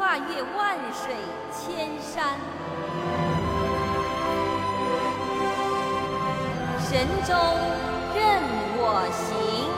跨越万水千山，神州任我行。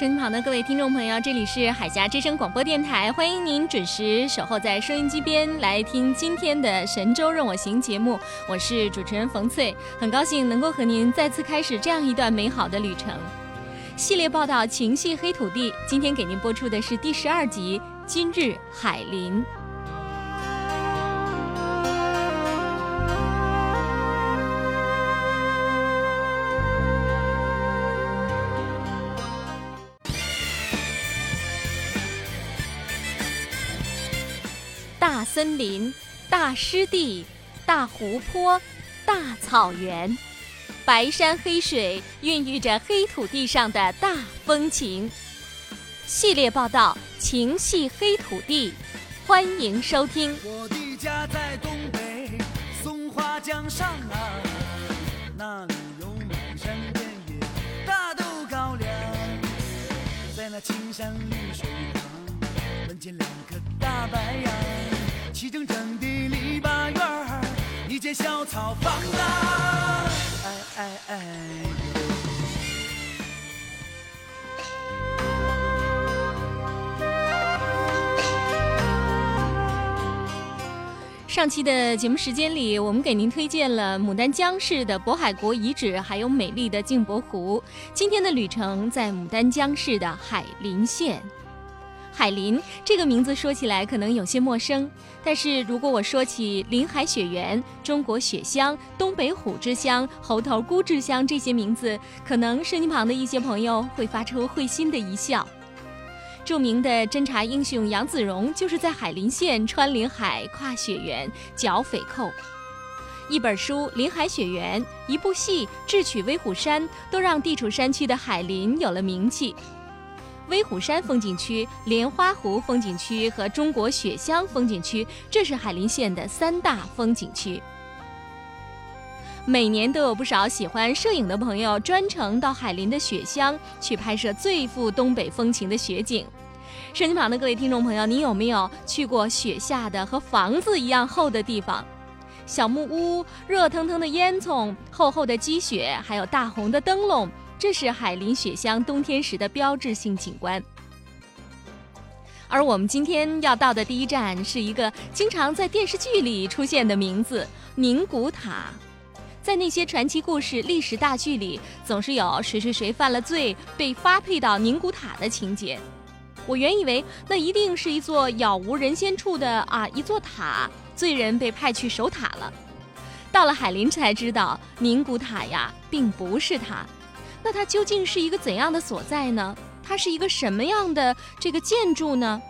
身旁的各位听众朋友，这里是海峡之声广播电台，欢迎您准时守候在收音机边来听今天的《神州任我行》节目。我是主持人冯翠，很高兴能够和您再次开始这样一段美好的旅程。系列报道《情系黑土地》，今天给您播出的是第十二集《今日海林》。森林、大湿地、大湖泊、大草原，白山黑水孕育着黑土地上的大风情。系列报道《情系黑土地》，欢迎收听。我的家在东北松花江上啊，那齐整整的篱笆院，一间小草房啊，哎哎哎！上期的节目时间里，我们给您推荐了牡丹江市的渤海国遗址，还有美丽的镜泊湖。今天的旅程在牡丹江市的海林县。海林这个名字说起来可能有些陌生，但是如果我说起林海雪原、中国雪乡、东北虎之乡、猴头菇之乡这些名字，可能身旁的一些朋友会发出会心的一笑。著名的侦察英雄杨子荣就是在海林县穿林海、跨雪原、剿匪寇。一本书《林海雪原》，一部戏《智取威虎山》，都让地处山区的海林有了名气。威虎山风景区、莲花湖风景区和中国雪乡风景区，这是海林县的三大风景区。每年都有不少喜欢摄影的朋友专程到海林的雪乡去拍摄最富东北风情的雪景。摄影旁的各位听众朋友，你有没有去过雪下的和房子一样厚的地方？小木屋、热腾腾的烟囱、厚厚的积雪，还有大红的灯笼。这是海林雪乡冬天时的标志性景观，而我们今天要到的第一站是一个经常在电视剧里出现的名字——宁古塔。在那些传奇故事、历史大剧里，总是有谁谁谁犯了罪被发配到宁古塔的情节。我原以为那一定是一座杳无人烟处的啊一座塔，罪人被派去守塔了。到了海林才知道，宁古塔呀，并不是塔。那它究竟是一个怎样的所在呢？它是一个什么样的这个建筑呢？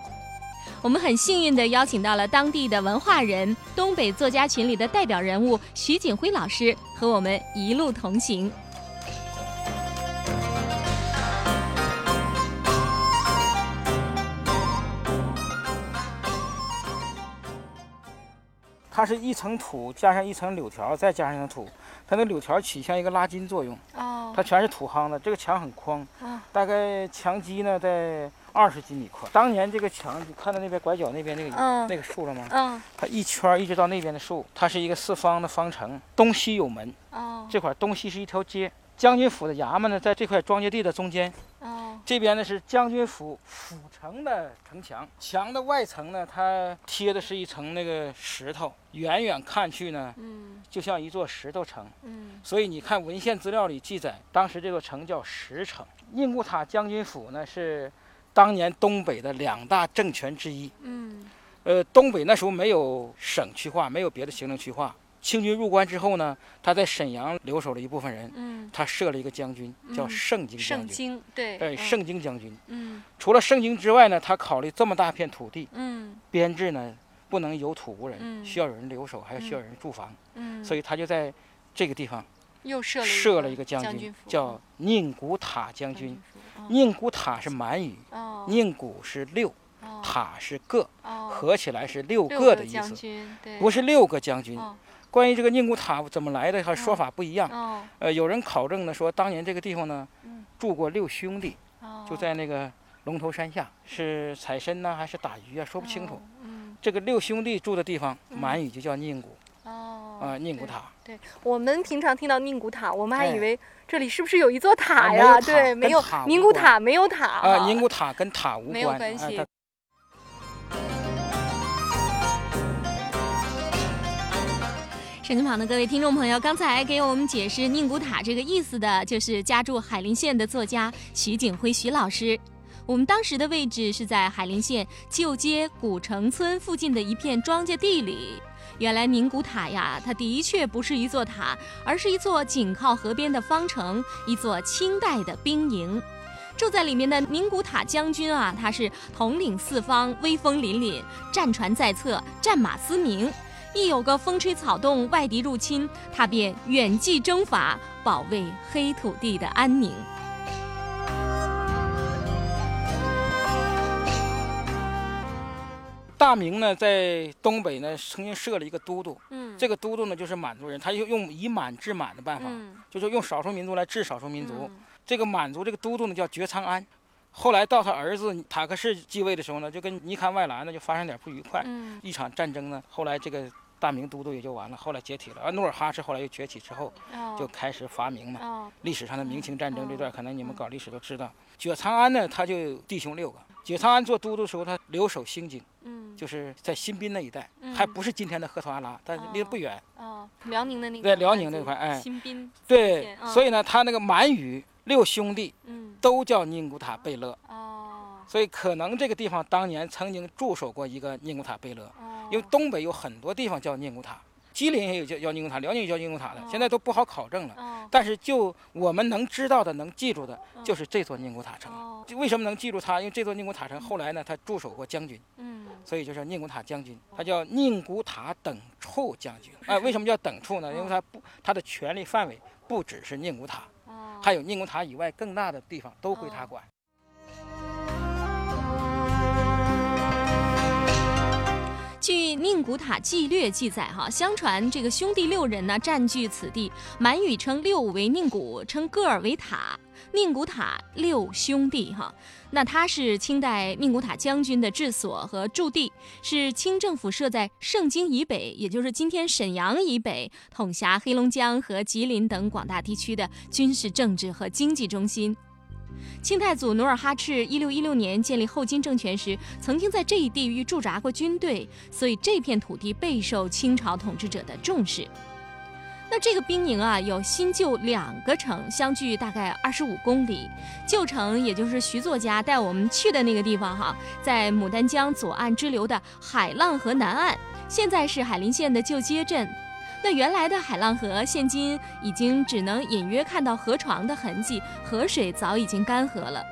我们很幸运地邀请到了当地的文化人、东北作家群里的代表人物徐景辉老师，和我们一路同行。它是一层土加上一层柳条，再加上一层土，它那柳条起像一个拉筋作用，哦它全是土夯的。这个墙很宽哦，大概墙基呢在二十几米宽。当年这个墙，你看到那边拐角那边那个、嗯那个树了吗？嗯它一圈一直到那边的树，它是一个四方的方城，东西有门，哦这块东西是一条街。将军府的衙门呢，在这块庄稼地的中间，哦这边呢是将军府府城的城墙，墙的外层呢，它贴的是一层那个石头，远远看去呢，嗯就像一座石头城。嗯所以你看文献资料里记载，当时这座城叫石城。宁古塔将军府呢是当年东北的两大政权之一。嗯呃，东北那时候没有省区划，没有别的行政区划。清军入关之后呢，他在沈阳留守了一部分人，嗯，他设了一个将军，叫嗯盛京将圣军。经对盛京将军。嗯。除了盛京之外呢，他考虑这么大片土地嗯。编制呢，不能有土无人，嗯。需要有人留守，还要需要有人驻防，嗯，所以他就在这个地方又设了设了一一个将军，叫宁古塔将军。宁古塔是满语，哦。宁古是六，哦。塔是个，哦。合起来是六六个的意思，不是六个将军。哦关于这个宁古塔怎么来的，和说嗯法不一样。哦呃，有人考证呢，说当年这个地方呢嗯，住过六兄弟，哦就在那个龙头山下，是采参呢，还是打鱼啊？说不清楚。哦嗯这个六兄弟住的地方，嗯满语就叫宁古哦啊，宁古塔。对我们平常听到宁古塔，我们还哎以为这里是不是有一座塔呀？对，没有塔宁古塔没有塔啊，宁古塔跟塔无没有关，关系手机旁的各位听众朋友，刚才给我们解释宁古塔这个意思的，就是家住海林县的作家徐景辉徐老师。我们当时的位置是在海林县旧街古城村附近的一片庄稼地里。原来宁古塔呀，它的确不是一座塔，而是一座紧靠河边的方城，一座清代的兵营。住在里面的宁古塔将军啊，他是统领四方，威风凛凛，战船在侧，战马嘶鸣。一有个风吹草动，外敌入侵，他便远继征伐，保卫黑土地的安宁。大明呢，在东北呢，曾经设了一个都督，嗯这个都督呢就是满族人，他就用以满治满的办法，嗯就是用少数民族来治少数民族。嗯这个满族这个都督呢叫觉昌安，后来到他儿子塔克世继位的时候呢，就跟尼堪外兰呢就发生点不愉快，嗯一场战争呢，后来这个大明都督也就完了，后来解体了。而努尔哈赤后来又崛起之后，哦就开始伐明嘛。哦历史上的明清战争这段，哦可能你们搞历史都知道。觉昌安呢，他就弟兄六个。觉昌安做都督的时候，他留守兴津，嗯就是在新宾那一带，嗯还不是今天的赫图阿拉，但是离得不远。哦辽宁的那个对辽宁那块哎新宾对，嗯所以呢，他那个满语六兄弟嗯都叫宁古塔贝勒，哦所以可能这个地方当年曾经驻守过一个宁古塔贝勒。哦因为东北有很多地方叫宁古塔，吉林也有叫叫宁古塔，辽宁也叫宁古塔的哦，现在都不好考证了。哦但是就我们能知道的、能记住的，嗯就是这座宁古塔城。为什么能记住它？因为这座宁古塔城后来呢，他驻守过将军，嗯所以就是宁古塔将军。他叫宁古塔等处将军。哎、为什么叫等处呢？因为他不，他的权力范围不只是宁古塔，哦还有宁古塔以外更大的地方都归他管。《宁古塔纪略》记载，哈，相传这个兄弟六人呢占据此地，满语称六为宁古，称个儿为塔，宁古塔六兄弟哈。那他是清代宁古塔将军的治所和驻地，是清政府设在盛京以北，也就是今天沈阳以北，统辖黑龙江和吉林等广大地区的军事、政治和经济中心。清太祖努尔哈赤一六一六年建立后金政权时，曾经在这一地域驻扎过军队，所以这片土地备受清朝统治者的重视。那这个兵营啊，有新旧两个城，相距大概二十五公里。旧城也就是徐作家带我们去的那个地方哈，在牡丹江左岸支流的海浪河南岸，现在是海林县的旧街镇。那原来的海浪河，现今已经只能隐约看到河床的痕迹，河水早已经干涸了。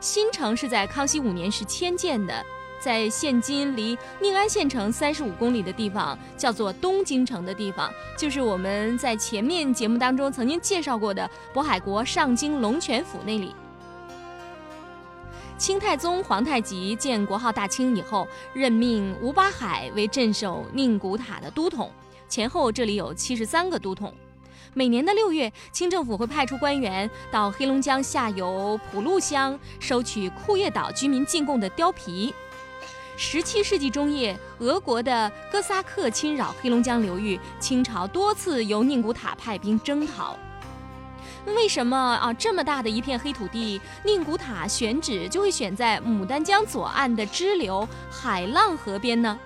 新城是在康熙五年时迁建的，在现今离宁安县城三十五公里的地方，叫做东京城的地方，就是我们在前面节目当中曾经介绍过的渤海国上京龙泉府那里。清太宗皇太极建国号大清以后，任命吴八海为镇守宁古塔的都统，前后这里有七十三个都统。每年的六月，清政府会派出官员到黑龙江下游普路乡收取库页岛居民进贡的貂皮。十七世纪中叶，俄国的哥萨克侵扰黑龙江流域，清朝多次由宁古塔派兵征讨。为什么啊这么大的一片黑土地，宁古塔选址就会选在牡丹江左岸的支流海浪河边呢？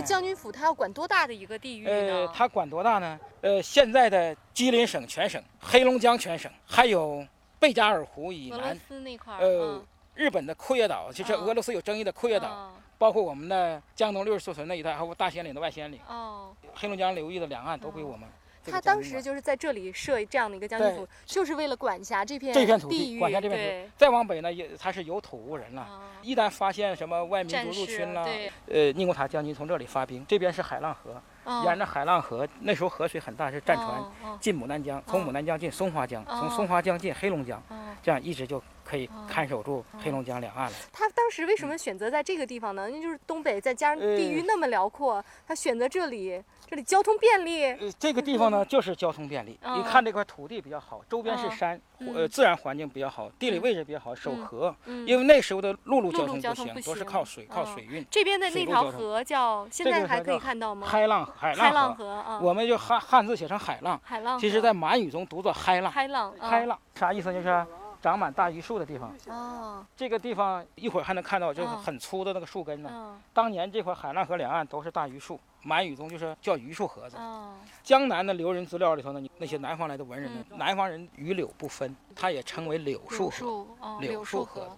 个将军府它要管多大的一个地域呃呢？，它管多大呢？呃，现在的吉林省全省、黑龙江全省，还有贝加尔湖以俄罗南，斯那块儿，呃，日本的库页岛，就是嗯俄罗斯有争议的库页岛，嗯包括我们的江东六十四屯那一带，还有大兴安岭的外兴安岭，哦，黑龙江流域的两岸都归我们。这个他当时就是在这里设这样的一个将军府，就是为了管辖这片这片土地管辖这片土对地。再往北呢，也他是有土无人了。啊一旦发现什么外民族入侵了，对，呃，宁古塔将军从这里发兵，这边是海浪河，哦沿着海浪河，那时候河水很大，是战船进牡丹江，从哦牡丹江进松花江，从哦松花江进黑龙江，哦这样一直就可以哦看守住黑龙江两岸了。他当时为什么选择在这个地方呢？那就是东北，再加上地域呃那么辽阔，他选择这里，这里交通便利。呃，这个地方呢，就是交通便利。嗯你看这块土地比较好，周边是嗯山，嗯呃，自然环境比较好，地理嗯位置比较好，守嗯河。嗯因为那时候的陆路交通不行，都是靠水，靠嗯水运。这边的那条河叫，现在还可以看到吗？海浪，海海浪浪河。我们就汉汉字写成海浪，海浪。其实在满语中读作海浪。海浪，海浪啥意思？就是长满大榆树的地方。哦，这个地方一会儿还能看到，就是嗯很粗的那个树根呢。嗯当年这块海浪河两岸都是大榆树，满语中就是叫榆树盒子。哦，江南的留人资料里头呢，那些南方来的文人呢，嗯南方人与柳不分，它也称为柳树柳河。树，哦，柳柳树树河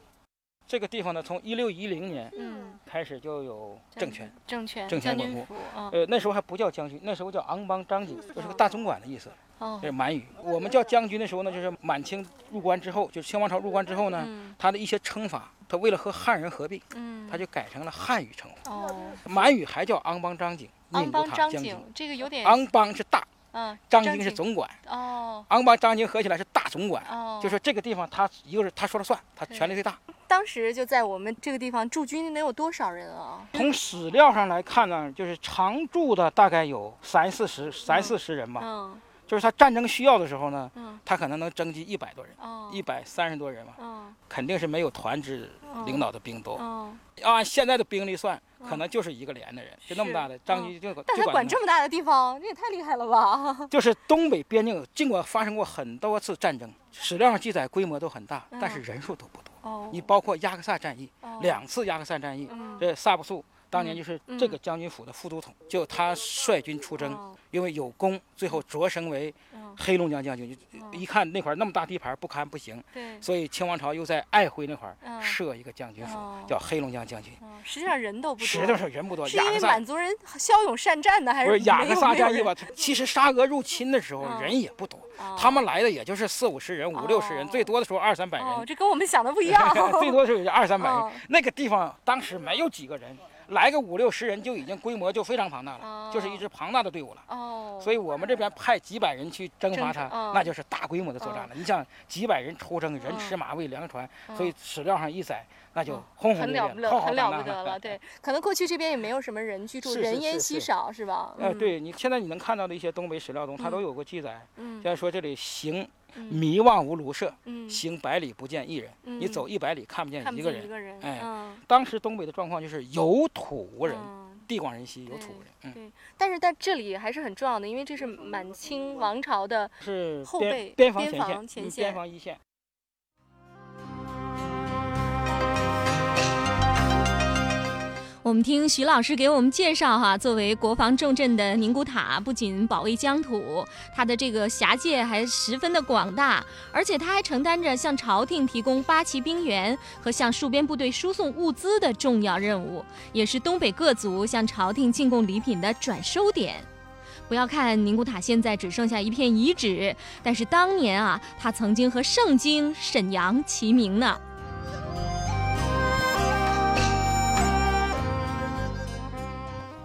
这个地方呢，从一六一零年嗯，开始就有政权，政权，政权稳固呃，那时候还不叫将军，那时候叫昂邦张景，就是个大总管的意思，哦这，是满语。我们叫将军的时候呢，就是满清入关之后，就是清王朝入关之后呢，嗯他的一些称法，他为了和汉人合并，嗯，他就改成了汉语称呼。哦，满语还叫昂邦张景，昂邦宁古塔将军。张景，这个有点，昂邦是大，嗯，张京是总管，哦，昂邦张京合起来是大总管。哦，就说这个地方他一个是他说了算，他权力最大。当时就在我们这个地方驻军能有多少人啊？从史料上来看呢，就是常驻的大概有三四十、三四十人吧。嗯就是他战争需要的时候呢，嗯他可能能征集一百多人，哦，一百三十多人嘛，嗯肯定是没有团支领导的兵多。哦，按现在的兵力算，可能就是一个连的人，就那么大的张局就但他就管这么大的地方，这也太厉害了吧？就是东北边境，尽管发生过很多次战争，史料上记载规模都很大，但是嗯人数都不多。哦，你包括亚克萨战役，哦两次亚克萨战役，嗯这萨布素当年就是嗯这个将军府的副都统，就他率军出征，哦因为有功，最后擢升为嗯黑龙江将军。哦一看那块儿那么大地盘不堪不行，对，所以清王朝又在爱辉那块儿嗯设一个将军府哦，叫黑龙江将军。哦实际上人都不多，实际上人不多，是因为满族人骁勇善战呢，还不是雅克萨战役吧？其实沙俄入侵的时候嗯人也不多，哦他们来的也就是四五十人、五六十人，哦最多的时候二三百人。哦，这跟我们想的不一 样。最多的时候也就二三百人。哦那个地方当时没有几个人，来个五六十人就已经规模就非常庞大了，哦就是一支庞大的队伍了。哦，所以我们这边派几百人去征伐它，哦那就是大规模的作战了。你想几百人出征，人哦吃马喂粮船，哦所以史料上一载，那就哦轰轰烈烈、很了不得，浩浩很荡荡的了不得了。对，可能过去这边也没有什么人居住，是是人烟是是稀少，是吧？哎，嗯，对你现在你能看到的一些东北史料中，它都有过记载。嗯像说这里行嗯迷望无庐舍，嗯，行百里不见一人。你嗯走一百里看不见一个人。哎嗯，当时东北的状况就是有土无人，嗯地广人稀，有土无人。嗯。对，但是在这里还是很重要的，因为这是满清王朝的是后边备边防前线边防一线。我们听徐老师给我们介绍哈，作为国防重镇的宁古塔，不仅保卫疆土，它的这个辖界还十分的广大，而且它还承担着向朝廷提供八旗兵员和向戍边部队输送物资的重要任务，也是东北各族向朝廷进贡礼品的转收点。不要看宁古塔现在只剩下一片遗址，但是当年啊，它曾经和盛京、沈阳齐名呢。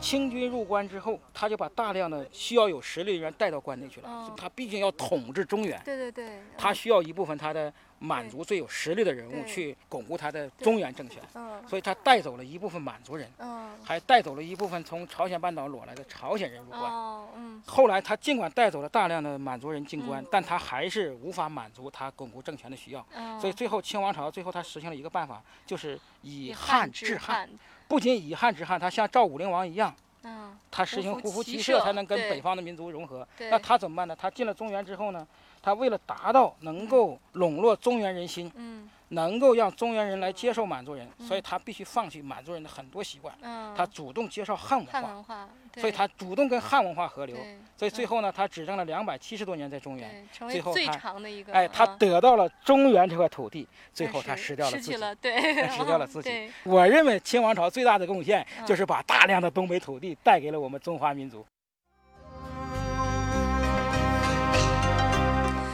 清军入关之后，他就把大量的需要有实力的人带到关内去了。哦他毕竟要统治中原，对对对，他需要一部分他的满族最有实力的人物去巩固他的中原政权，嗯所以他带走了一部分满族人，嗯还带走了一部分从朝鲜半岛裸来的朝鲜人入关。哦嗯后来他尽管带走了大量的满族人进关，嗯但他还是无法满足他巩固政权的需要。嗯，所以最后清王朝最后他实行了一个办法，就是以以汉治治汉。，不仅以汉治汉，他像赵武灵王一样，嗯他实行胡胡服骑骑射射，才能跟北方的民族融合。那他怎么办呢？他进了中原之后呢，他为了达到能够笼络中原人心，嗯能够让中原人来接受满族人，嗯所以他必须放弃满族人的很多习惯，嗯，他主动接受汉文化，汉文化，对所以他主动跟汉文化合流。所以最后呢，他执政了两百七十多年在中原。成为最最后他长的一个，哎，他嗯得到了中原这块土地，最后他失掉了自己。失去了，对，失掉了 自己，我认为清王朝最大的贡献嗯就是把大量的东北土地带给了我们中华民族。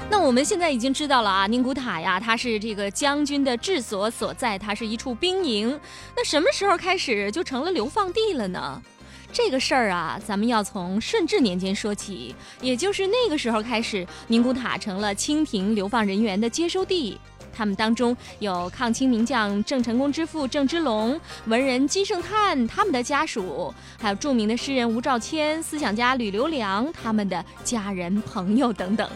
那我们现在已经知道了啊，宁古塔呀，它是这个将军的治所所在，它是一处兵营。那什么时候开始就成了流放地了呢？这个事儿啊，咱们要从顺治年间说起，也就是那个时候开始，宁古塔成了清廷流放人员的接收地。他们当中有抗清名将郑成功之父郑芝龙、文人金圣叹他们的家属，还有著名的诗人吴兆谦、思想家吕留良他们的家人朋友等等。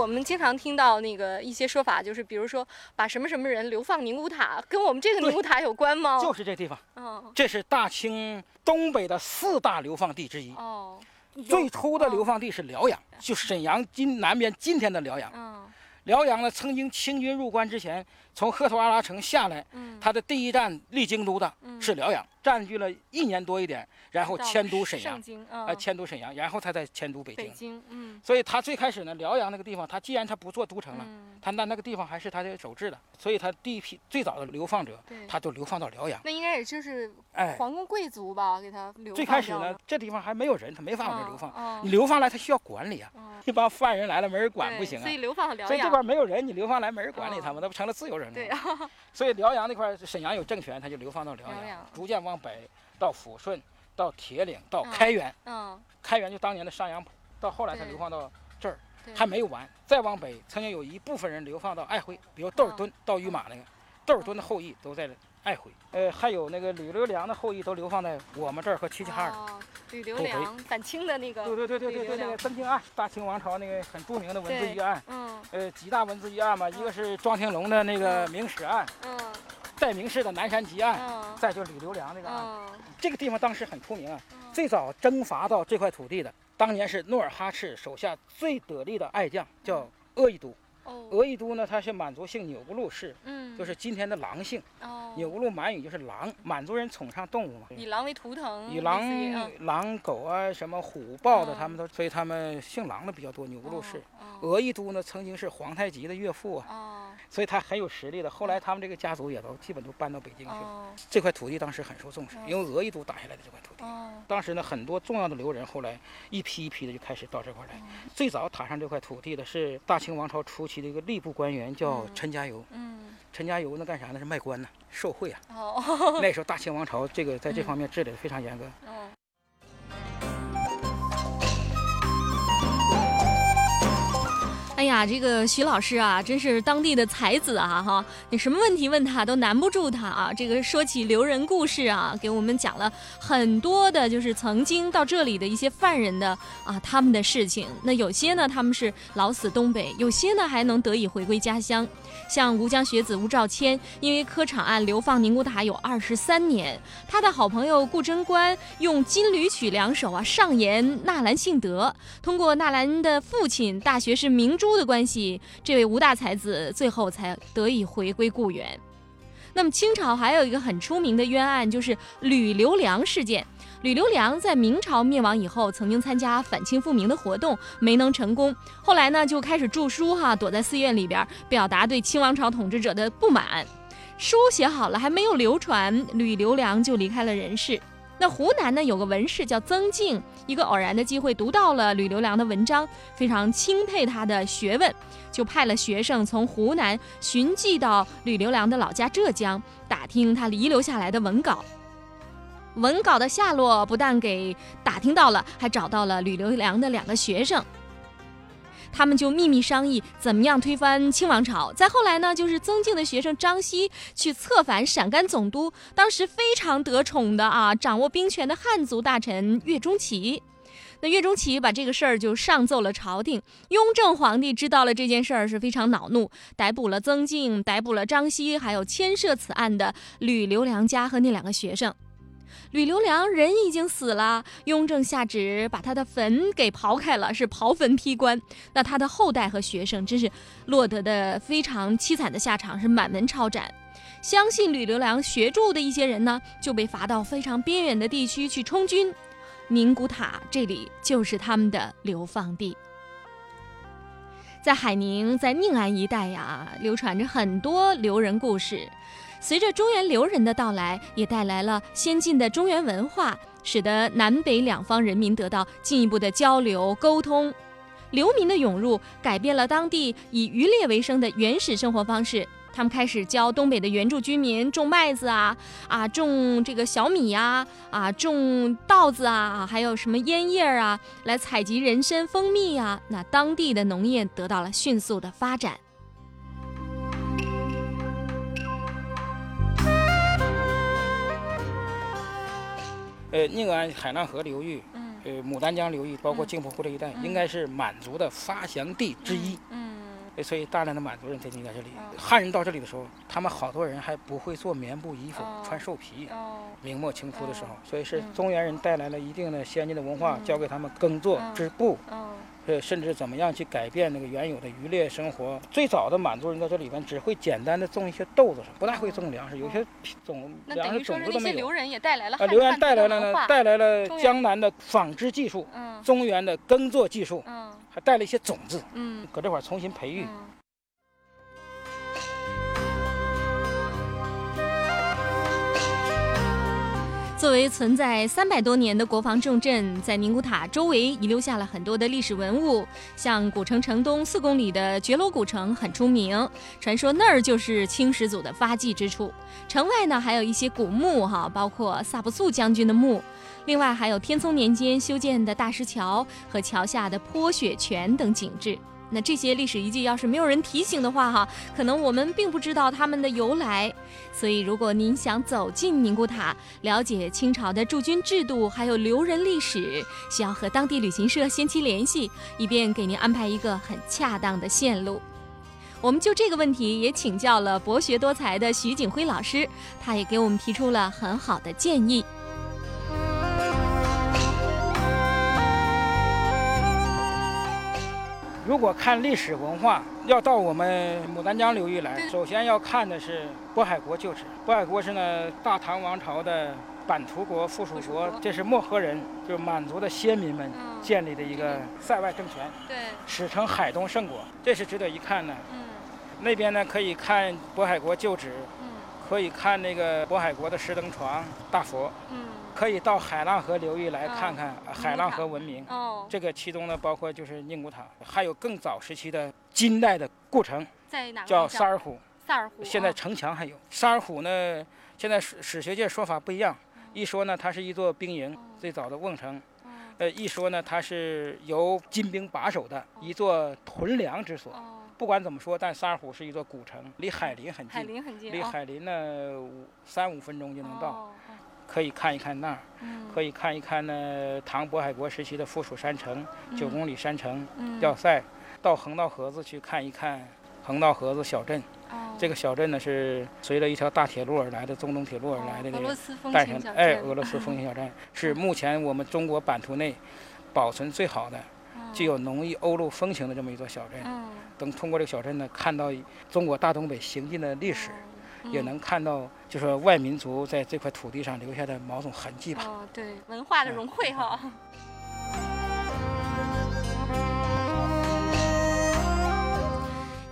我们经常听到那个一些说法，就是比如说把什么什么人流放宁古塔，跟我们这个宁古塔有关吗？就是这地方，哦这是大清东北的四大流放地之一。哦，最初的流放地是辽阳，就沈阳今南边今天的辽阳。嗯辽阳呢，曾经清军入关之前，从赫图阿拉城下来，嗯，他的第一站立京都的嗯是辽阳，占据了一年多一点，然后迁都沈阳上，京，嗯，呃，迁都沈阳，然后他再迁都北京。北京，嗯所以他最开始呢，辽阳那个地方，他既然他不做都城了，嗯，他那那个地方还是他的守制的，所以他第一批最早的流放者，对，他就流放到辽阳。那应该也就是哎，皇宫贵族吧，给他流最开始呢这地方还没有人，他没法往这流放。嗯你流放来，他需要管理啊，嗯一帮犯人来了没人管不行啊所。以流放到辽所以这阳，边没有人，你流放来没人管理嗯他们，那不成了自由对啊？所以辽阳那块儿沈阳有政权，他就流放到辽阳辽阳，逐渐往北到抚顺，到铁岭，到嗯开原，嗯，开原就当年的上阳浦，到后来才流放到这儿，还没有完。再往北，曾经有一部分人流放到安徽，比如窦尔敦到御马那个，窦尔敦的后裔都在爱回，呃，还有那个吕留良的后裔都流放在我们这儿和齐齐哈尔。哦，吕留良反清的那个，对对对对对对，那个登京案，大清王朝那个很著名的文字对狱案，嗯。呃，几大文字狱案嘛，一个是庄廷龙的那个嗯。明史案，嗯。代名氏的南山集案，嗯。再就吕留良那个案，嗯。这个地方当时很出名啊。嗯。最早征伐到这块土地的，当年是努尔哈赤手下最得力的爱将，叫鄂亦都。哦，鄂亦都呢，它是满族姓钮钴禄氏，嗯，就是今天的狼姓。哦，钮钴禄满语就是狼，满族人崇尚动物嘛。以狼为图腾，以狼、嗯狼、狗啊，什么虎、豹的，嗯他们都，所以他们姓狼的比较多。钮钴禄氏，哦鄂亦都呢，曾经是皇太极的岳父啊，哦所以他很有实力的。后来他们这个家族也都基本都搬到北京去了。哦这块土地当时很受重视，嗯因为俄一都打下来的这块土地。哦当时呢，很多重要的留人后来一批一批的就开始到这块来。最早踏上这块土地的是大清王朝初期的一个吏部官员，叫嗯陈家猷。嗯陈家猷呢干啥呢？是卖官呢，受贿啊。哦 那时候大清王朝这个在这方面治理的非常严格。呀，这个徐老师啊，真是当地的才子啊！哈，你什么问题问他都难不住他啊。这个说起留人故事啊，给我们讲了很多的，就是曾经到这里的一些犯人的啊他们的事情。那有些呢，他们是老死东北；有些呢，还能得以回归家乡。像吴江学子吴兆谦，因为科场案流放宁古塔有二十三年，他的好朋友顾贞观用金缕曲两首啊上演纳兰性德，通过纳兰的父亲大学士明珠的关系，这位吴大才子最后才得以回归故园。那么清朝还有一个很出名的冤案，就是吕留良事件。吕留良在明朝灭亡以后，曾经参加反清复明的活动，没能成功。后来呢，就开始著书哈，躲在寺院里边，表达对清王朝统治者的不满。书写好了，还没有流传，吕留良就离开了人世。那湖南呢有个文士叫曾静，一个偶然的机会读到了吕留良的文章，非常钦佩他的学问，就派了学生从湖南寻迹到吕留良的老家浙江，打听他遗留下来的文稿。文稿的下落不但给打听到了，还找到了吕留良的两个学生。他们就秘密商议怎么样推翻清王朝。再后来呢，就是曾静的学生张熙去策反陕甘总督，当时非常得宠的啊，掌握兵权的汉族大臣岳钟琪。那岳钟琪把这个事儿就上奏了朝廷。雍正皇帝知道了这件事儿是非常恼怒，逮捕了曾静，逮捕了张熙，还有牵涉此案的吕留良家和那两个学生。吕留良人已经死了，雍正下旨把他的坟给刨开了，是刨坟劈棺。那他的后代和学生真是落得的非常凄惨的下场，是满门抄斩。相信吕留良学著的一些人呢，就被罚到非常边远的地区去充军。宁古塔这里就是他们的流放地。在海宁，在宁安一带呀，流传着很多留人故事。随着中原留人的到来，也带来了先进的中原文化，使得南北两方人民得到进一步的交流沟通。流民的涌入，改变了当地以渔猎为生的原始生活方式。他们开始教东北的原住居民种麦子啊，啊，种这个小米呀，啊，种稻子啊，还有什么烟叶啊，来采集人参、蜂蜜呀。那当地的农业得到了迅速的发展。呃，宁安海浪河流域，呃，牡丹江流域，包括镜泊湖这一带，应该是满族的发祥地之一。嗯，呃所以大量的满族人定居在这里。汉人到这里的时候，他们好多人还不会做棉布衣服，哦穿兽皮。哦，明末清初的时候，所以是嗯中原人带来了一定的先进的文化，嗯教给他们耕作、嗯织布，哦，呃，甚至怎么样去改变那个原有的渔猎生活。最早的满族人到这里边只会简单的种一些豆子，不大会种粮食，有些种粮食种子都没有。些留人也带来了啊，汉留言汉族带来了呢，带来了江南的纺织技术，嗯中原的耕作技术，嗯还带了一些种子，嗯搁这块儿重新培育。嗯作为存在三百多年的国防重镇，在宁古塔周围遗留下了很多的历史文物，像古城城东四公里的觉罗古城很出名，传说那儿就是清始祖的发迹之处。城外呢还有一些古墓哈，包括萨布素将军的墓，另外还有天聪年间修建的大石桥和桥下的泼雪泉等景致。那这些历史遗迹要是没有人提醒的话，哈，可能我们并不知道它们的由来。所以，如果您想走进宁古塔，了解清朝的驻军制度，还有留人历史，需要和当地旅行社先期联系，以便给您安排一个很恰当的线路。我们就这个问题也请教了博学多才的徐景辉老师，他也给我们提出了很好的建议。如果看历史文化，要到我们牡丹江流域来，首先要看的是渤海国旧址。渤海国是呢大唐王朝的版图国附属国，这是漠河人，就是满族的先民们嗯建立的一个塞外政权，对。史称海东盛国，这是值得一看的。嗯。那边呢可以看渤海国旧址，嗯。可以看那个渤海国的石灯床、大佛，嗯可以到海浪河流域来嗯看看海浪河文明。哦，这个其中呢，包括就是宁古塔，还有更早时期的金代的故城，在哪叫萨尔浒。萨尔虎，现在哦。城墙还有。萨尔浒呢，现在史史学界说法不一样，一说呢它是一座兵营，最早的瓮城；哦。呃，一说呢它是由金兵把守的一座屯粮之所。哦，不管怎么说，但萨尔浒是一座古城，离海林很海近，林很近，哦。离海林呢五三五分钟就能到，可以看一看那儿，嗯可以看一看呢唐渤海国时期的附属山城、九公里山城。嗯要塞，到横道河子去看一看横道河子小镇。哦这个小镇呢是随着一条大铁路而来的，中东铁路而来的哦俄这个罗斯风诞生。情小哎，镇俄罗斯风情小镇 是目前我们中国版图内保存最好的、具有浓郁欧陆风情的这么一座小镇。嗯等通过这个小镇呢，看到中国大东北行进的历史，也嗯能看到就是说外民族在这块土地上留下的某种痕迹吧。哦，对，文化的嗯融汇哈。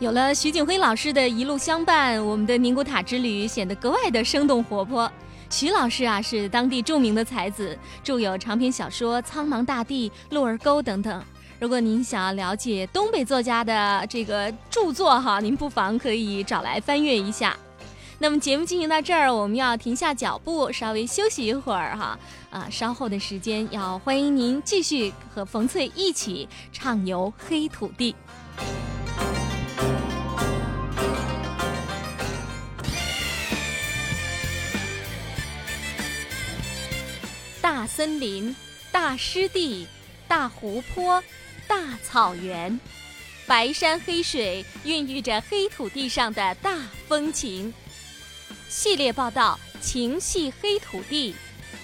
有了徐景辉老师的一路相伴，我们的宁古塔之旅显得格外的生动活泼。徐老师啊，是当地著名的才子，著有长篇小说《苍茫大地》《鹿儿沟》等等。如果您想要了解东北作家的这个著作哈，您不妨可以找来翻阅一下。那么节目进行到这儿，我们要停下脚步，稍微休息一会儿哈。啊，稍后的时间要欢迎您继续和冯翠一起畅游黑土地。大森林、大湿地、大湖泊、大草原，白山黑水孕育着黑土地上的大风情。系列报道《情系黑土地》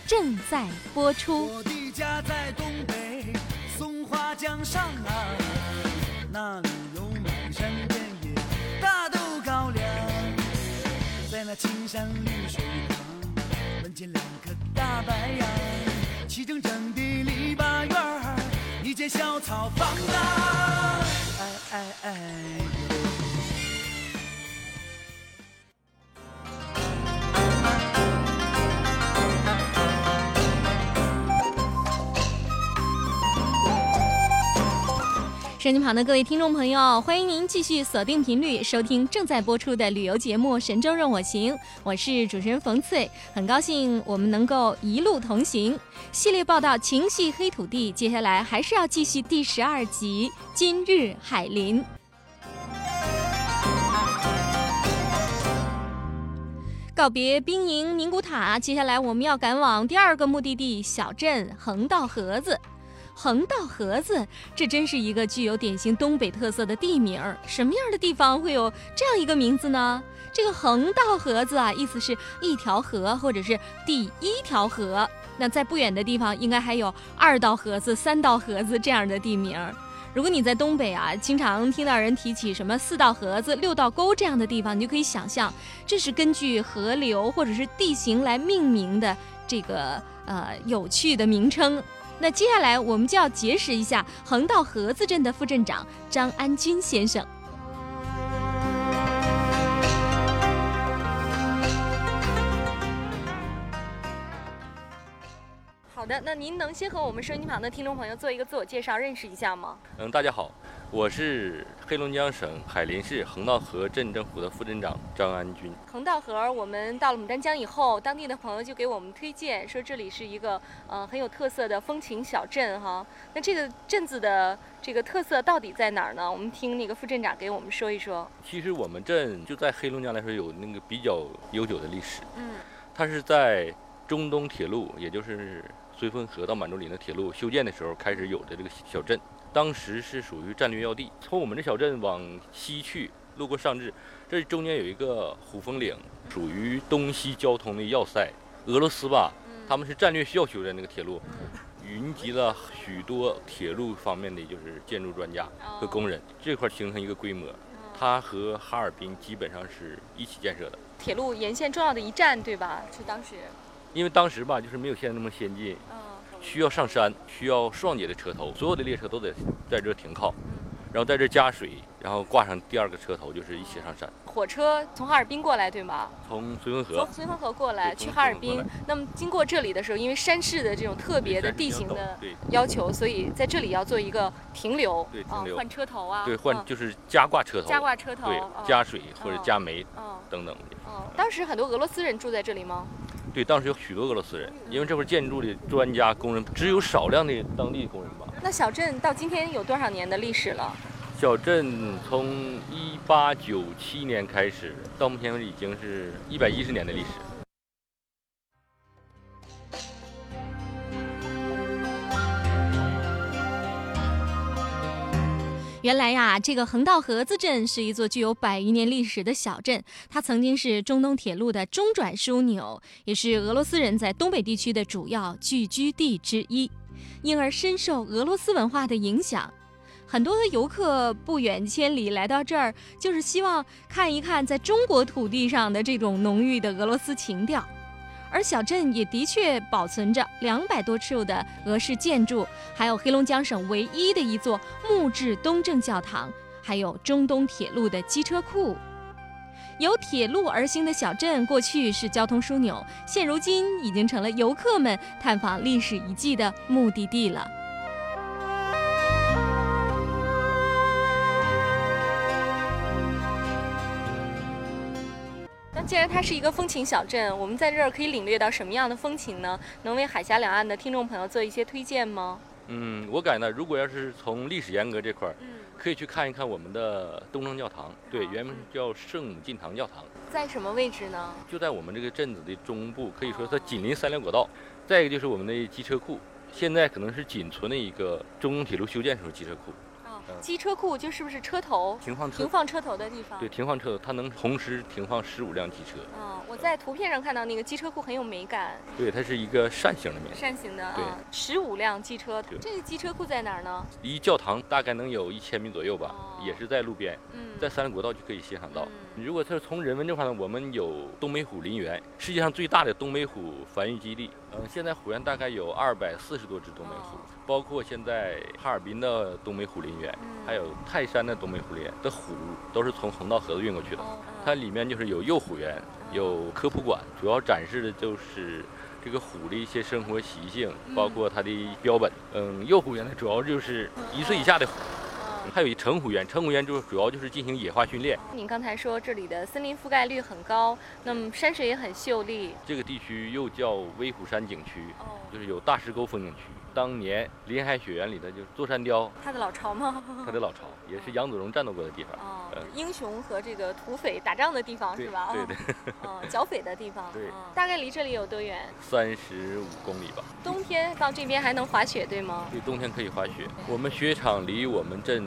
正在播出。我的家在东北松花江上啊，那里有满山遍野大豆高粱，在那青山绿水旁，门前两棵大白杨，齐整整的篱笆院儿，一间小草房啊，哎哎哎。手机旁的各位听众朋友，欢迎您继续锁定频率收听正在播出的旅游节目《神州任我行》，我是主持人冯翠，很高兴我们能够一路同行。系列报道《情系黑土地》，接下来还是要继续第十二集《今日海林》。告别兵营宁古塔，接下来我们要赶往第二个目的地小镇横道河子。横道河子，这真是一个具有典型东北特色的地名儿。什么样的地方会有这样一个名字呢？这个横道河子啊，意思是一条河，或者是第一条河。那在不远的地方，应该还有二道河子、三道河子这样的地名儿。如果你在东北啊，经常听到人提起什么四道河子、六道沟这样的地方，你就可以想象，这是根据河流或者是地形来命名的这个呃有趣的名称。那接下来我们就要结识一下横道河子镇的副镇长张安军先生。好的，那您能先和我们收音机旁的听众朋友做一个自我介绍，认识一下吗？嗯，大家好，我是黑龙江省海林市横道河镇政府的副镇长张安军。横道河，我们到了牡丹江以后，当地的朋友就给我们推荐说这里是一个呃很有特色的风情小镇哈。那这个镇子的这个特色到底在哪儿呢？我们听那个副镇长给我们说一说。其实我们镇就在黑龙江来说有那个比较悠久的历史，嗯它是在中东铁路，也就是绥芬河到满洲里的铁路修建的时候开始有的这个小镇，当时是属于战略要地。从我们这小镇往西去，路过上志，这中间有一个虎峰岭，属于东西交通的要塞。俄罗斯吧，他们是战略需要修建那个铁路，云集了许多铁路方面的就是建筑专家和工人，这块形成一个规模。它和哈尔滨基本上是一起建设的，铁路沿线重要的一站，对吧？是当时，因为当时吧就是没有现在那么先进，嗯，需要上山，需要双节的车头，所有的列车都得在这停靠，然后在这儿加水，然后挂上第二个车头，就是一起上山。火车从哈尔滨过来，对吗？从绥芬河从绥芬河过来去哈尔滨那么经过这里的时候，因为山势的这种特别的地形的要求，所以在这里要做一个停留，对停留啊换车头啊，对换嗯就是加挂车头，加挂车头，对嗯加水或者嗯加煤嗯等等。哦，当时很多俄罗斯人住在这里吗？对，当时有许多俄罗斯人，因为这块建筑的专家工人只有少量的当地工人吧。那小镇到今天有多少年的历史了？小镇从一八九七年开始，到目前为止已经是一百一十年的历史。原来呀，这个横道河子镇是一座具有百余年历史的小镇，它曾经是中东铁路的中转枢纽，也是俄罗斯人在东北地区的主要聚居地之一，因而深受俄罗斯文化的影响。很多的游客不远千里来到这儿，就是希望看一看在中国土地上的这种浓郁的俄罗斯情调。而小镇也的确保存着两百多处的俄式建筑，还有黑龙江省唯一的一座木质东正教堂，还有中东铁路的机车库。由铁路而兴的小镇，过去是交通枢纽，现如今已经成了游客们探访历史遗迹的目的地了。那既然它是一个风情小镇，我们在这儿可以领略到什么样的风情呢？能为海峡两岸的听众朋友做一些推荐吗？嗯，我感觉呢，如果要是从历史沿革这块儿，嗯，可以去看一看我们的东正教堂，对，原名叫圣母进堂教堂，在什么位置呢？就在我们这个镇子的中部，可以说它紧邻三联国道。再一个就是我们的机车库，现在可能是仅存的一个中东铁路修建时候机车库，哦嗯，机车库就是不是车头停放车停放车头的地方？对，停放车头，它能同时停放十五辆机车，嗯，我在图片上看到那个机车库很有美感，对，它是一个扇形的面积。扇形的对啊，十五辆机车。这个机车库在哪儿呢？离教堂大概能有一千米左右吧，哦也是在路边，嗯，在三里国道就可以欣赏到。嗯如果是从人文这块呢，我们有东北虎林园，世界上最大的东北虎繁育基地。嗯，现在虎园大概有二百四十多只东北虎哦，包括现在哈尔滨的东北虎林园，嗯还有泰山的东北虎林园的虎都是从横道河子运过去的。哦它里面就是有幼虎园，有科普馆，主要展示的就是这个虎的一些生活习性，包括它的标本。嗯，幼虎园呢，主要就是一岁以下的虎，嗯还有一成虎园，成虎园就是主要就是进行野化训练。您刚才说这里的森林覆盖率很高，那么山水也很秀丽。这个地区又叫威虎山景区，哦，就是有大石沟风景区。当年林海雪原里的就是座山雕，它的老巢吗？它的老巢，也是杨子荣战斗过的地方。哦呃，英雄和这个土匪打仗的地方是吧？对对，嗯，剿匪的地方。对嗯大概离这里有多远？三十五公里吧。冬天到这边还能滑雪，对吗？对，冬天可以滑雪。我们雪场离我们镇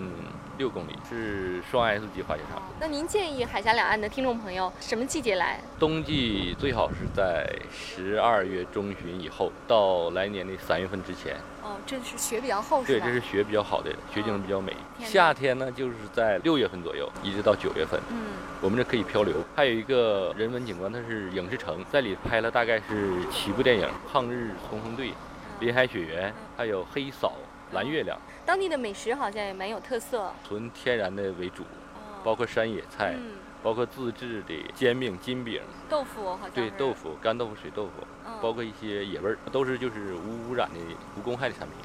六公里，是双 S 级滑雪场。那您建议海峡两岸的听众朋友什么季节来？冬季最好是在十二月中旬以后，到来年的三月份之前。哦，这是雪比较厚，对，吧？这是雪比较好的，雪景比较美。天夏天呢，就是在六月份左右，一直到九月份，嗯，我们这可以漂流。还有一个人文景观，它是影视城，在里拍了大概是七部电影：《抗日冲锋队》《林海雪原》，还有《黑嫂》《蓝月亮》，当地的美食好像也蛮有特色。纯天然的为主，哦包括山野菜，嗯，包括自制的煎饼、金饼，豆腐好像对豆腐、干豆腐、水豆腐，嗯包括一些野味儿，都是就是无污染的、无公害的产品。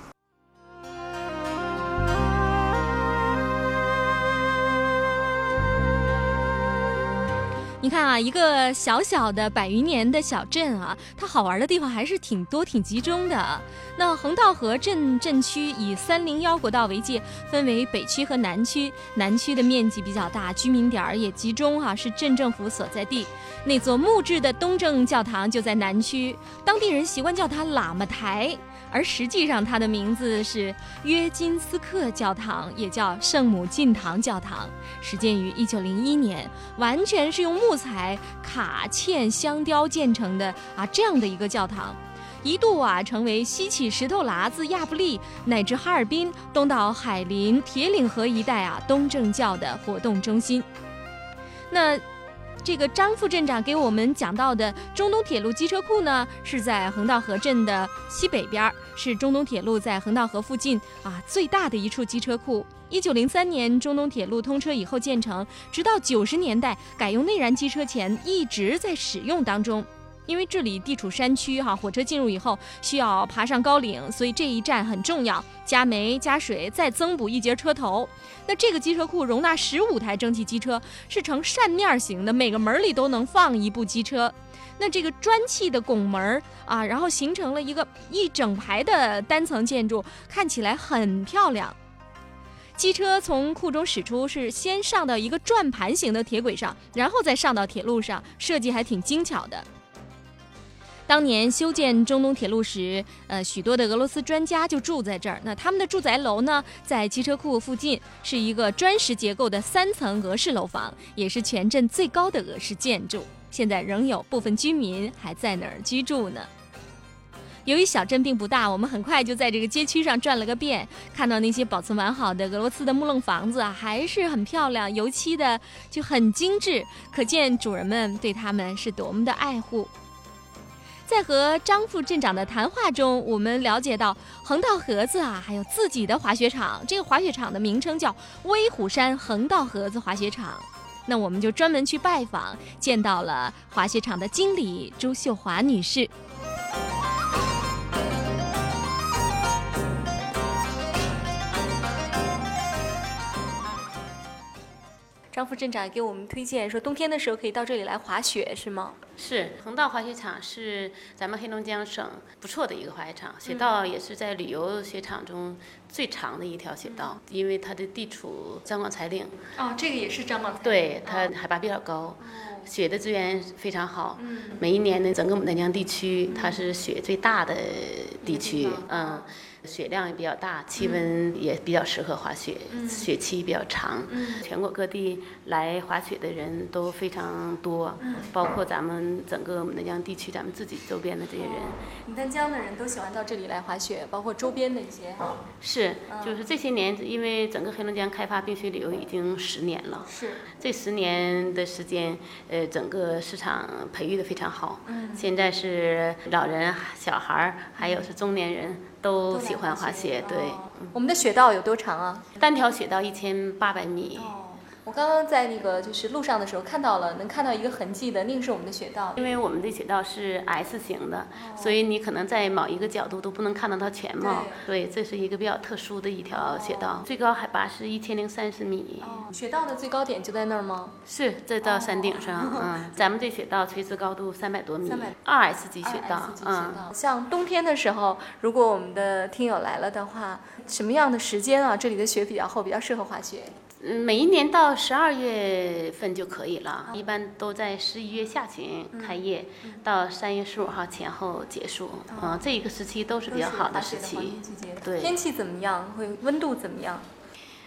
你看啊，一个小小的百余年的小镇啊，它好玩的地方还是挺多、挺集中的。那横道河镇镇区以三零幺国道为界，分为北区和南区。南区的面积比较大，居民点儿也集中哈、是镇政府所在地。那座木质的东正教堂就在南区，当地人习惯叫它喇嘛台。而实际上，它的名字是约金斯克教堂，也叫圣母进堂教堂，始建于一九零一年，完全是用木材、卡嵌镶雕建成的啊，这样的一个教堂。一度啊，成为西起石头喇子、亚布力乃至哈尔滨、东到海林、铁岭河一带啊，东正教的活动中心。那这个张副镇长给我们讲到的中东铁路机车库呢，是在横道河镇的西北边，是中东铁路在横道河附近啊最大的一处机车库。一九零三年中东铁路通车以后建成，直到九十年代改用内燃机车前，一直在使用当中。因为这里地处山区哈、火车进入以后需要爬上高岭，所以这一站很重要。加煤、加水，再增补一节车头。那这个机车库容纳十五台蒸汽机车，是呈扇面型的，每个门里都能放一部机车。那这个砖砌的拱门啊，然后形成了一个一整排的单层建筑，看起来很漂亮。机车从库中驶出，是先上到一个转盘形的铁轨上，然后再上到铁路上，设计还挺精巧的。当年修建中东铁路时，呃，许多的俄罗斯专家就住在这儿。那他们的住宅楼呢，在机车库附近，是一个砖石结构的三层俄式楼房，也是全镇最高的俄式建筑。现在仍有部分居民还在那儿居住呢。由于小镇并不大，我们很快就在这个街区上转了个遍，看到那些保存完好的俄罗斯的木楞房子啊，还是很漂亮，油漆的就很精致，可见主人们对他们是多么的爱护。在和张副镇长的谈话中，我们了解到横道河子啊，还有自己的滑雪场。这个滑雪场的名称叫威虎山横道河子滑雪场。那我们就专门去拜访，见到了滑雪场的经理朱秀华女士。张副镇长给我们推荐说，冬天的时候可以到这里来滑雪，是吗？是横道滑雪场是咱们黑龙江省不错的一个滑雪场，雪道也是在旅游雪场中最长的一条雪道，因为它的地处张广才岭。哦，这个也是张广才。对，它海拔比较高，雪的资源非常好。每一年呢，整个牡丹江地区它是雪最大的地区，嗯。雪量也比较大，气温也比较适合滑雪，雪期比较长。全国各地来滑雪的人都非常多，包括咱们整个牡丹江地区，咱们自己周边的这些人。牡丹江的人都喜欢到这里来滑雪，包括周边的一些。是，就是这些年，因为整个黑龙江开发冰雪旅游已经十年了。是。这十年的时间，呃，整个市场培育的非常好。嗯。现在是老人、小孩儿，还有是中年人。都喜欢滑雪，对。我们的雪道有多长啊？单条雪道一千八百米。我刚刚在那个就是路上的时候看到了，能看到一个痕迹的，那个是我们的雪道。因为我们的雪道是 S 型的，所以你可能在某一个角度都不能看到它全貌。对，这是一个比较特殊的一条雪道，最高海拔是一千零三十米。雪道的最高点就在那儿吗？是，在到山顶上。嗯，咱们这雪道垂直高度三百多米，二 S 级雪道。嗯，像冬天的时候，如果我们的听友来了的话，什么样的时间啊？这里的雪比较厚，比较适合滑雪。嗯，每一年到十二月份就可以了，一般都在十一月下旬开业，到三月十五号前后结束。嗯，这一个时期都是比较好的时期。对，天气怎么样？会温度怎么样？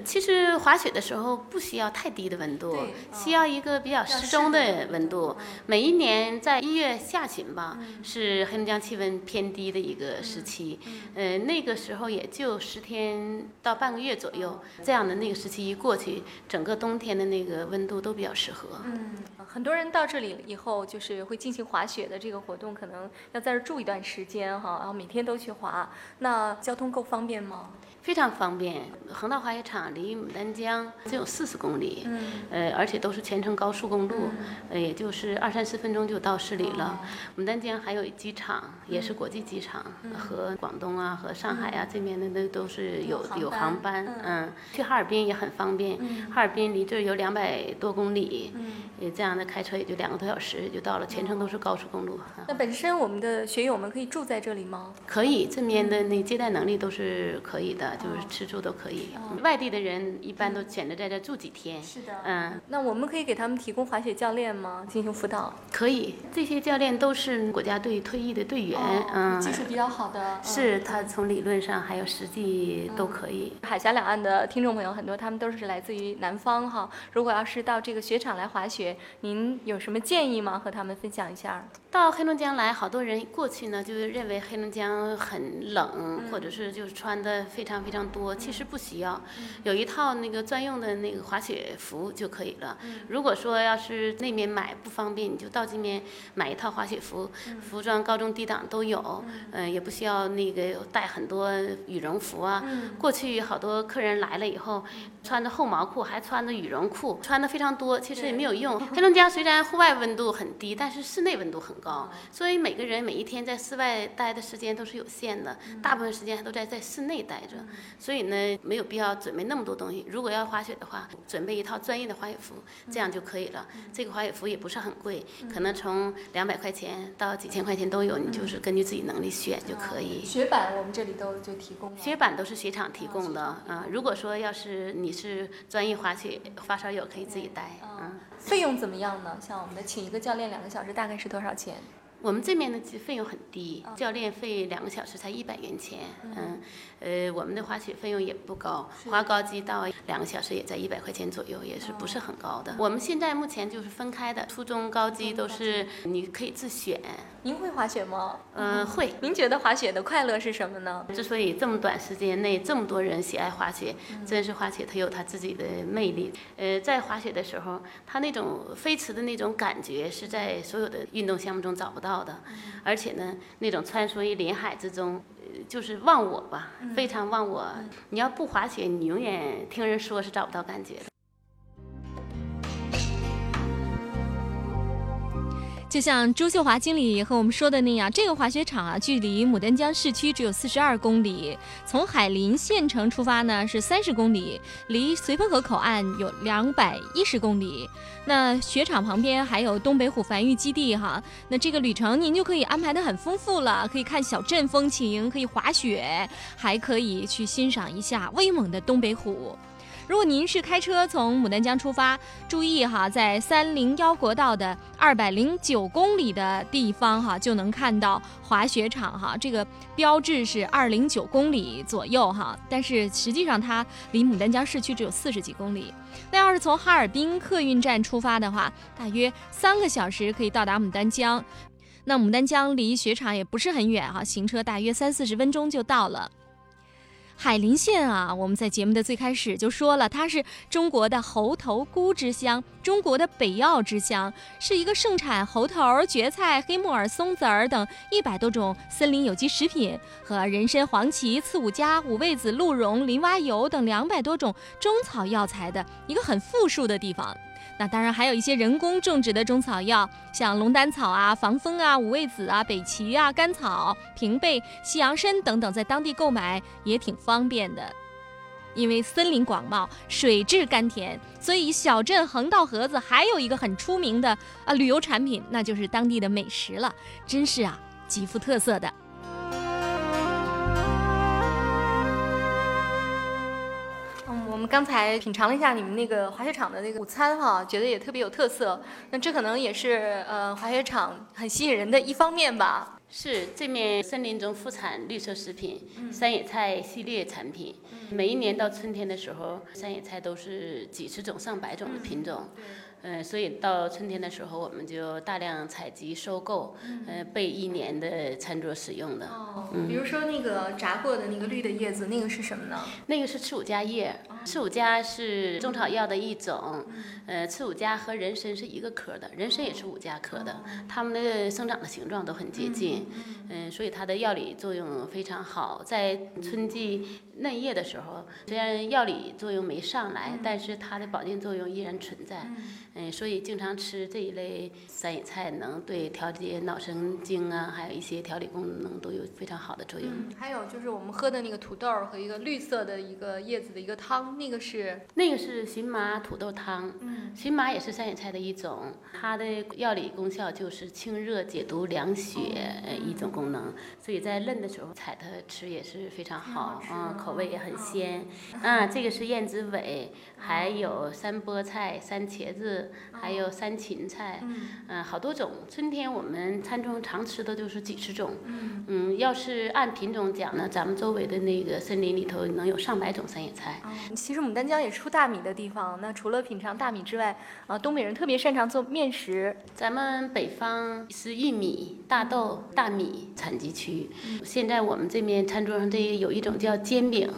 其实滑雪的时候不需要太低的温度，需要一个比较适中的温度。每一年在一月下旬吧，是黑龙江气温偏低的一个时期。嗯，那个时候也就十天到半个月左右，这样的那个时期一过去，整个冬天的那个温度都比较适合。嗯，很多人到这里以后，就是会进行滑雪的这个活动，可能要在这住一段时间哈，然后每天都去滑。那交通够方便吗？非常方便，横道滑雪场离牡丹江只有四十公里，呃，而且都是全程高速公路，呃，也就是二三十分钟就到市里了。牡丹江还有机场，也是国际机场，和广东啊、和上海啊这边的那都是有有航班。嗯，去哈尔滨也很方便，哈尔滨离这儿有两百多公里，也这样的开车也就两个多小时就到了，全程都是高速公路。那本身我们的学友们可以住在这里吗？可以，这边的那接待能力都是可以的。就是吃住都可以，外地的人一般都选择在这住几天。是的，嗯，那我们可以给他们提供滑雪教练吗？进行辅导？可以，这些教练都是国家队退役的队员，嗯，技术比较好的。是他从理论上还有实际都可以。海峡两岸的听众朋友很多，他们都是来自于南方哈。如果要是到这个雪场来滑雪，您有什么建议吗？和他们分享一下。到黑龙江来，好多人过去呢，就是认为黑龙江很冷，或者是就是穿的非常非常多。其实不需要，有一套那个专用的那个滑雪服就可以了。如果说要是那边买不方便，你就到这边买一套滑雪服，服装高中低档都有。嗯，也不需要那个带很多羽绒服啊。过去好多客人来了以后，穿着厚毛裤，还穿着羽绒裤，穿的非常多，其实也没有用。黑龙江 虽然户外温度很低，但是室内温度很高。所以每个人每一天在室外待的时间都是有限的，大部分时间还都在在室内待着，所以呢，没有必要准备那么多东西。如果要滑雪的话，准备一套专业的滑雪服，这样就可以了。这个滑雪服也不是很贵，可能从两百块钱到几千块钱都有，你就是根据自己能力选就可以。雪板我们这里都就提供，雪板都是雪场提供的啊。如果说要是你是专业滑雪发烧友，可以自己带嗯。费用怎么样呢？像我们的请一个教练两个小时，大概是多少钱？我们这边的费用很低，教练费两个小时才一百元钱。嗯，呃，我们的滑雪费用也不高，滑高级到两个小时也在一百块钱左右，也是不是很高的。我们现在目前就是分开的，初中、高级都是你可以自选。您会滑雪吗？嗯，会。您觉得滑雪的快乐是什么呢？之所以这么短时间内这么多人喜爱滑雪，真是滑雪它有它自己的魅力。呃，在滑雪的时候，它那种飞驰的那种感觉是在所有的运动项目中找不到的，而且呢，那种穿梭于林海之中，就是忘我吧，非常忘我。你要不滑雪，你永远听人说是找不到感觉的。就像朱秀华经理和我们说的那样，这个滑雪场啊，距离牡丹江市区只有四十二公里，从海林县城出发呢是三十公里，离绥芬河口岸有两百一十公里。那雪场旁边还有东北虎繁育基地哈，那这个旅程您就可以安排的很丰富了，可以看小镇风情，可以滑雪，还可以去欣赏一下威猛的东北虎。如果您是开车从牡丹江出发，注意哈，在三零幺国道的二百零九公里的地方哈，就能看到滑雪场哈。这个标志是二零九公里左右哈，但是实际上它离牡丹江市区只有四十几公里。那要是从哈尔滨客运站出发的话，大约三个小时可以到达牡丹江。那牡丹江离雪场也不是很远哈，行车大约三四十分钟就到了。海林县啊，我们在节目的最开始就说了，它是中国的猴头菇之乡，中国的北药之乡，是一个盛产猴头、蕨菜、黑木耳、松子儿等一百多种森林有机食品和人参、黄芪、刺五加、五味子、鹿茸、林蛙油等两百多种中草药材的一个很富庶的地方。那当然还有一些人工种植的中草药，像龙胆草啊、防风啊、五味子啊、北芪啊、甘草、平贝、西洋参等等，在当地购买也挺方便的。因为森林广袤，水质甘甜，所以小镇横道河子还有一个很出名的啊旅游产品，那就是当地的美食了，真是啊极富特色的。们刚才品尝了一下你们那个滑雪场的那个午餐哈，觉得也特别有特色。那这可能也是呃滑雪场很吸引人的一方面吧。是这面森林中副产绿色食品，山野菜系列产品。每一年到春天的时候，山野菜都是几十种、上百种的品种。嗯，所以到春天的时候，我们就大量采集收购，呃，备一年的餐桌使用的。哦，比如说那个炸过的那个绿的叶子，那个是什么呢？那个是刺五加叶，刺五加是中草药的一种。呃，刺五加和人参是一个科的，人参也是五加科的，它们的生长的形状都很接近。嗯，所以它的药理作用非常好。在春季嫩叶的时候，虽然药理作用没上来，但是它的保健作用依然存在。嗯，所以经常吃这一类山野菜，能对调节脑神经啊，还有一些调理功能都有非常好的作用。还有就是我们喝的那个土豆和一个绿色的一个叶子的一个汤，那个是那个是荨麻土豆汤。嗯，荨麻也是山野菜的一种，它的药理功效就是清热解毒、凉血呃一种功能，所以在嫩的时候采它吃也是非常好，嗯，口味也很鲜。啊，这个是燕子尾，还有山菠菜、山茄子。还有山芹菜，嗯，好多种。春天我们餐中常吃的就是几十种，嗯，要是按品种讲呢，咱们周围的那个森林里头能有上百种山野菜。其实牡丹江也是出大米的地方，那除了品尝大米之外，啊，东北人特别擅长做面食。咱们北方是玉米、大豆、大米产集区，现在我们这面餐桌上这有一种叫煎饼。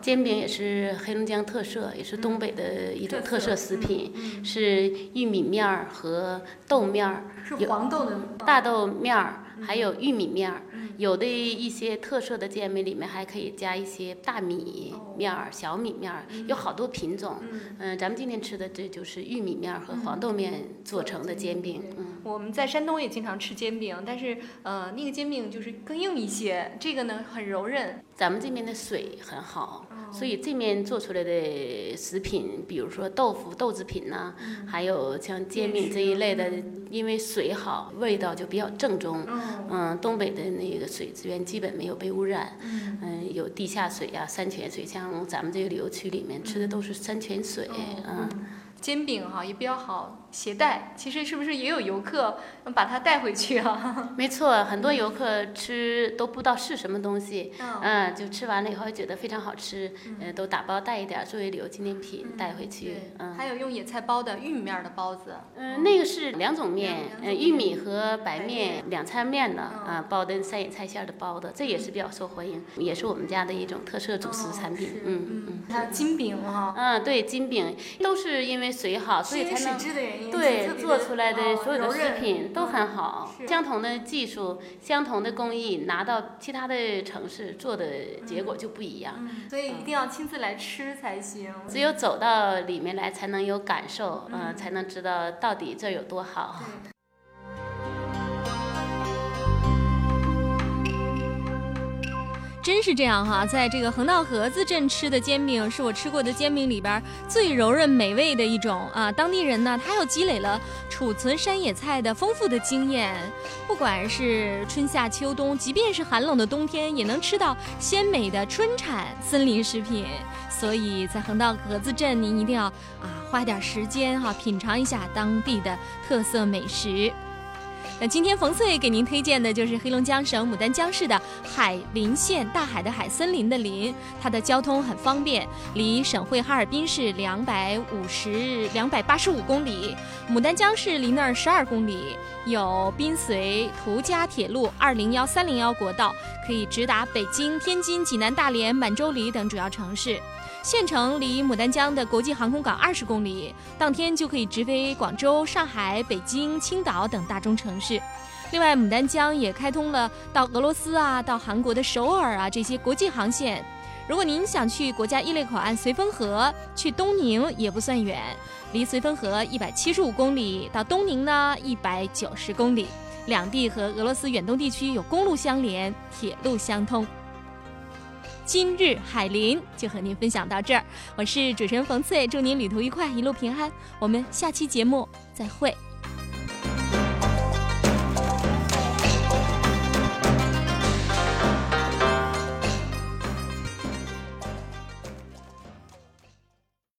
煎饼也是黑龙江特色，也是东北的一种特色食品，是玉米面儿和豆面儿，是黄豆的大豆面儿，还有玉米面儿。有的一些特色的煎饼里面还可以加一些大米面儿、小米面儿，有好多品种。嗯，咱们今天吃的这就是玉米面儿和黄豆面做成的煎饼。嗯，我们在山东也经常吃煎饼，但是呃，那个煎饼就是更硬一些，这个呢很柔韧。咱们这边的水很好。所以这面做出来的食品，比如说豆腐、豆制品呐，还有像煎饼这一类的，因为水好，味道就比较正宗。嗯，东北的那个水资源基本没有被污染。嗯，有地下水呀、山泉水，像咱们这个旅游区里面吃的都是山泉水。嗯，煎饼哈也比较好。携带其实是不是也有游客把它带回去啊？没错，很多游客吃都不知道是什么东西，嗯，就吃完了以后觉得非常好吃，嗯，都打包带一点作为旅游纪念品带回去。嗯，还有用野菜包的玉米面的包子，嗯，那个是两种面，嗯，玉米和白面两餐面的啊，包的三野菜馅的包子，这也是比较受欢迎，也是我们家的一种特色主食产品。嗯嗯，还有金饼哈，嗯，对，金饼都是因为水好，所以才能。对，做出来的所有的食品都很好。相同的技术，相同的工艺，拿到其他的城市做的结果就不一样。所以一定要亲自来吃才行。只有走到里面来，才能有感受，嗯，才能知道到底这有多好。真是这样哈，在这个横道河子镇吃的煎饼是我吃过的煎饼里边最柔韧美味的一种啊。当地人呢，他又积累了储存山野菜的丰富的经验，不管是春夏秋冬，即便是寒冷的冬天，也能吃到鲜美的春产森林食品。所以在横道河子镇，您一定要啊花点时间哈，品尝一下当地的特色美食。那今天冯翠给您推荐的就是黑龙江省牡丹江市的海林县，大海的海，森林的林，它的交通很方便，离省会哈尔滨市两百五十两百八十五公里，牡丹江市离那儿十二公里，有滨绥途嘉铁路二零幺三零幺国道，可以直达北京、天津、济南、大连、满洲里等主要城市。县城离牡丹江的国际航空港二十公里，当天就可以直飞广州、上海、北京、青岛等大中城市。另外，牡丹江也开通了到俄罗斯啊、到韩国的首尔啊这些国际航线。如果您想去国家一类口岸绥芬河，去东宁也不算远，离绥芬河一百七十五公里，到东宁呢一百九十公里。两地和俄罗斯远东地区有公路相连，铁路相通。今日海林就和您分享到这儿，我是主持人冯翠，祝您旅途愉快，一路平安。我们下期节目再会。